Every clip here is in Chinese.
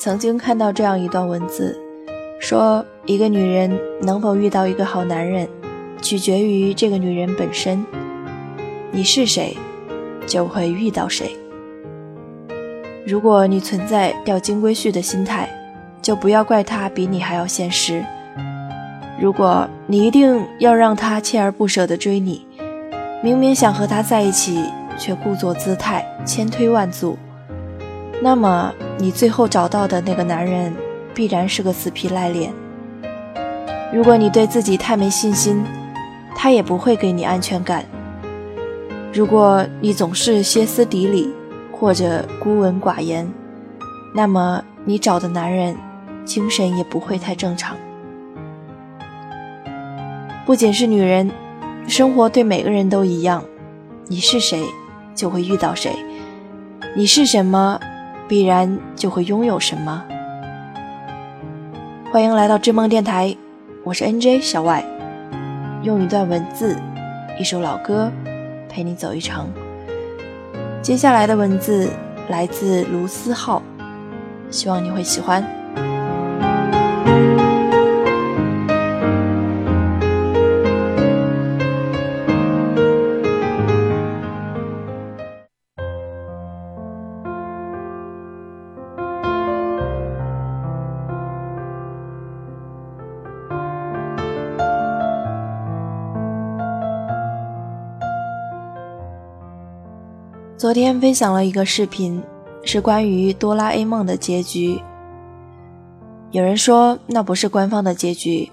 曾经看到这样一段文字，说一个女人能否遇到一个好男人，取决于这个女人本身。你是谁，就会遇到谁。如果你存在钓金龟婿的心态，就不要怪他比你还要现实。如果你一定要让他锲而不舍地追你，明明想和他在一起，却故作姿态，千推万阻，那么你最后找到的那个男人，必然是个死皮赖脸。如果你对自己太没信心，他也不会给你安全感。如果你总是歇斯底里，或者孤闻寡言，那么你找的男人精神也不会太正常。不仅是女人，生活对每个人都一样。你是谁，就会遇到谁；你是什么，必然就会拥有什么。欢迎来到追梦电台，我是 NJ 小 Y，，用一段文字，一首老歌，陪你走一程。接下来的文字来自卢思浩，希望你会喜欢。昨天分享了一个视频，是关于哆啦 A 梦的结局。有人说那不是官方的结局，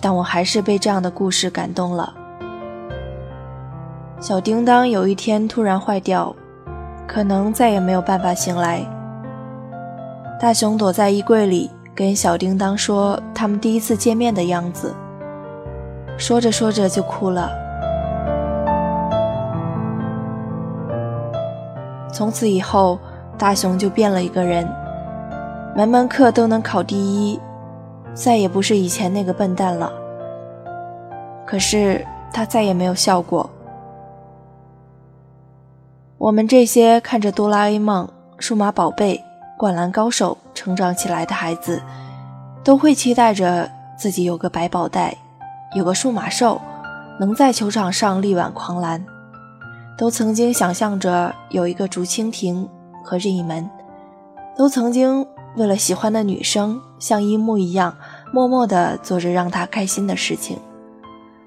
但我还是被这样的故事感动了。小叮当有一天突然坏掉，可能再也没有办法醒来。大雄躲在衣柜里跟小叮当说他们第一次见面的样子，说着说着就哭了。从此以后，大雄就变了一个人，门门课都能考第一，再也不是以前那个笨蛋了。可是他再也没有笑过。我们这些看着哆啦 A 梦、数码宝贝、灌篮高手成长起来的孩子，都会期待着自己有个百宝袋，有个数码兽，能在球场上力挽狂澜。都曾经想象着有一个竹蜻蜓和任意门，都曾经为了喜欢的女生像樱木一样默默地做着让她开心的事情，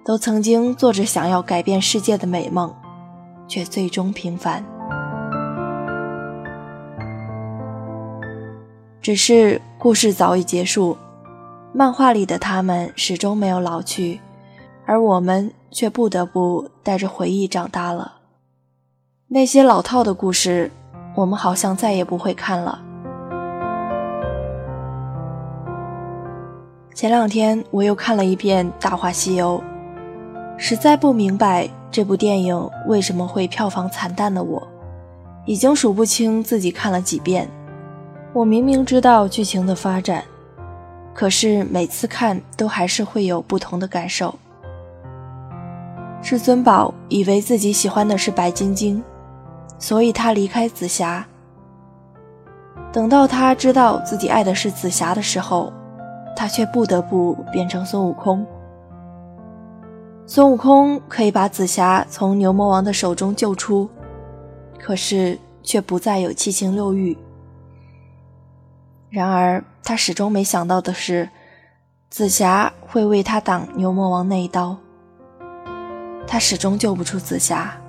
都曾经做着想要改变世界的美梦，却最终平凡。只是故事早已结束，漫画里的他们始终没有老去，而我们却不得不带着回忆长大了。那些老套的故事，我们好像再也不会看了。前两天我又看了一遍《大话西游》，实在不明白这部电影为什么会票房惨淡的我，已经数不清自己看了几遍。我明明知道剧情的发展，可是每次看都还是会有不同的感受。至尊宝以为自己喜欢的是白晶晶。所以他离开紫霞。等到他知道自己爱的是紫霞的时候，他却不得不变成孙悟空。孙悟空可以把紫霞从牛魔王的手中救出，可是却不再有七情六欲。然而他始终没想到的是，紫霞会为他挡牛魔王那一刀。他始终救不出紫霞。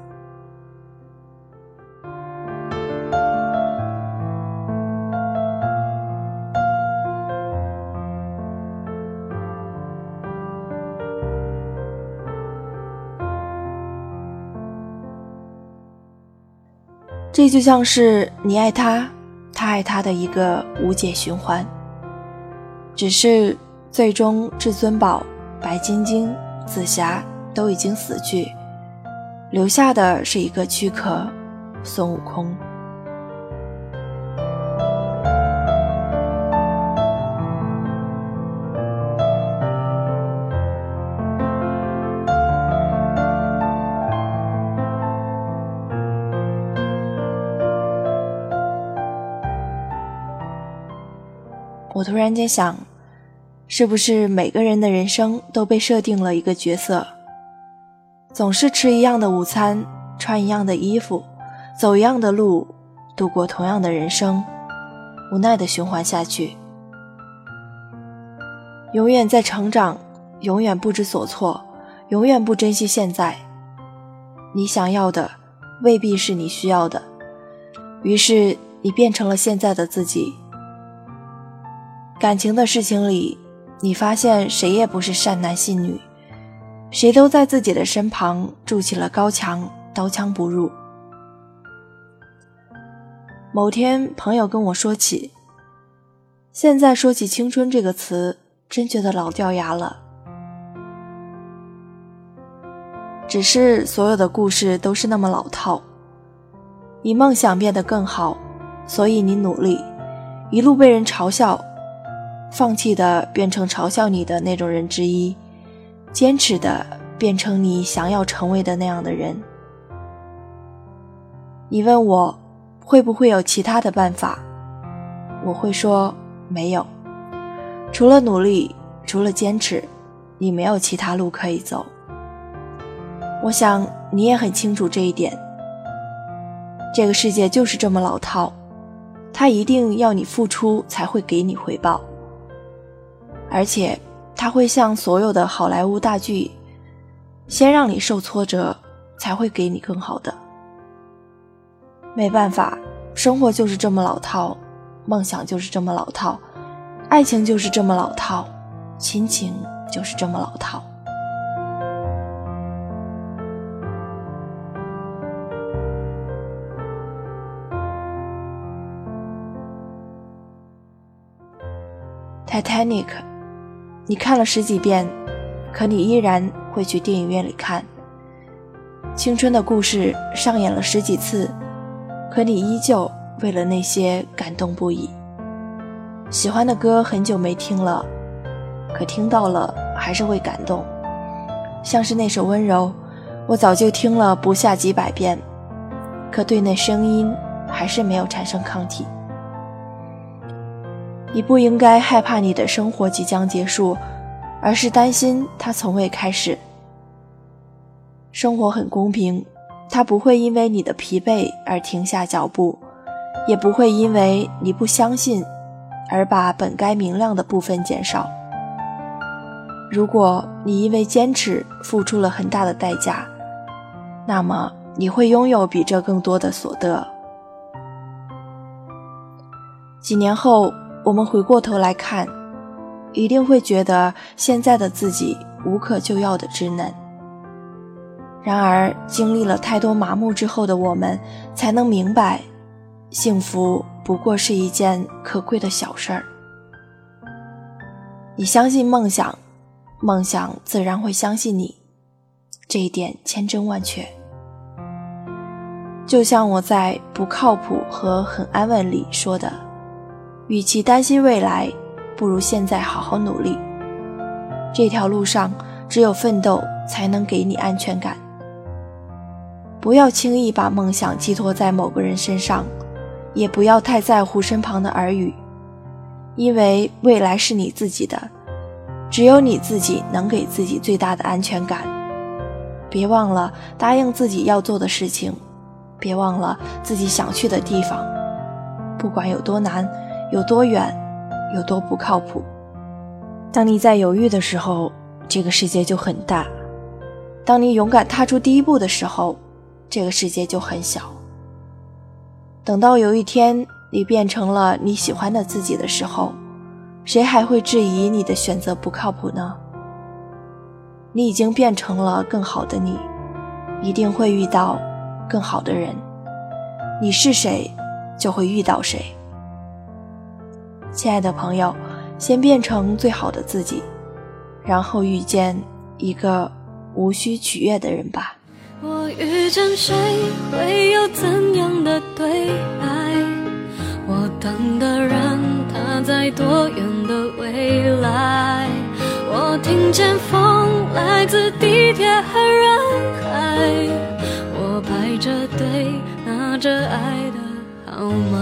这就像是你爱他，他爱他的一个无解循环。只是最终，至尊宝、白晶晶、紫霞都已经死去，留下的是一个躯壳——孙悟空。我突然间想，是不是每个人的人生都被设定了一个角色，总是吃一样的午餐，穿一样的衣服，走一样的路，度过同样的人生，无奈的循环下去，永远在成长，永远不知所措，永远不珍惜现在。你想要的未必是你需要的，于是你变成了现在的自己。感情的事情里，你发现谁也不是善男信女，谁都在自己的身旁筑起了高墙，刀枪不入。某天，朋友跟我说起，现在说起青春这个词，真觉得老掉牙了。只是所有的故事都是那么老套。你梦想变得更好，所以你努力，一路被人嘲笑，放弃的变成嘲笑你的那种人之一，坚持的变成你想要成为的那样的人。你问我会不会有其他的办法，我会说没有，除了努力，除了坚持，你没有其他路可以走。我想你也很清楚这一点。这个世界就是这么老套，他一定要你付出才会给你回报，而且他会像所有的好莱坞大剧，先让你受挫折，才会给你更好的。没办法，生活就是这么老套，梦想就是这么老套，爱情就是这么老套，亲情就是这么老套。Titanic，你看了十几遍，可你依然会去电影院里看。青春的故事上演了十几次，可你依旧为了那些感动不已。喜欢的歌很久没听了，可听到了还是会感动。像是那首《温柔》，我早就听了不下几百遍，可对那声音还是没有产生抗体。你不应该害怕你的生活即将结束，而是担心它从未开始。生活很公平，它不会因为你的疲惫而停下脚步，也不会因为你不相信而把本该明亮的部分减少。如果你因为坚持付出了很大的代价，那么你会拥有比这更多的所得。几年后。我们回过头来看，一定会觉得现在的自己无可救药的稚嫩。然而，经历了太多麻木之后的我们，才能明白，幸福不过是一件可贵的小事儿。你相信梦想，梦想自然会相信你，这一点千真万确。就像我在《不靠谱和很安稳》里说的。与其担心未来，不如现在好好努力。这条路上，只有奋斗才能给你安全感。不要轻易把梦想寄托在某个人身上，也不要太在乎身旁的耳语，因为未来是你自己的，只有你自己能给自己最大的安全感。别忘了答应自己要做的事情，别忘了自己想去的地方，不管有多难。有多远，有多不靠谱。当你在犹豫的时候，这个世界就很大；当你勇敢踏出第一步的时候，这个世界就很小。等到有一天你变成了你喜欢的自己的时候，谁还会质疑你的选择不靠谱呢？你已经变成了更好的你，一定会遇到更好的人。你是谁，就会遇到谁。亲爱的朋友，先变成最好的自己，然后遇见一个无需取悦的人吧。我遇见谁会有怎样的对白？我等的人他在多远的未来？我听见风来自地铁和人海，我排着队拿着爱的号码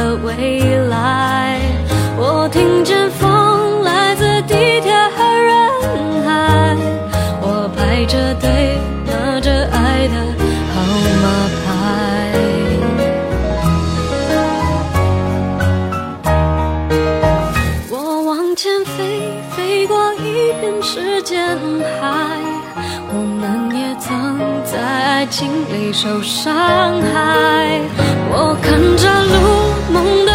爱情里受伤害。我看着路，梦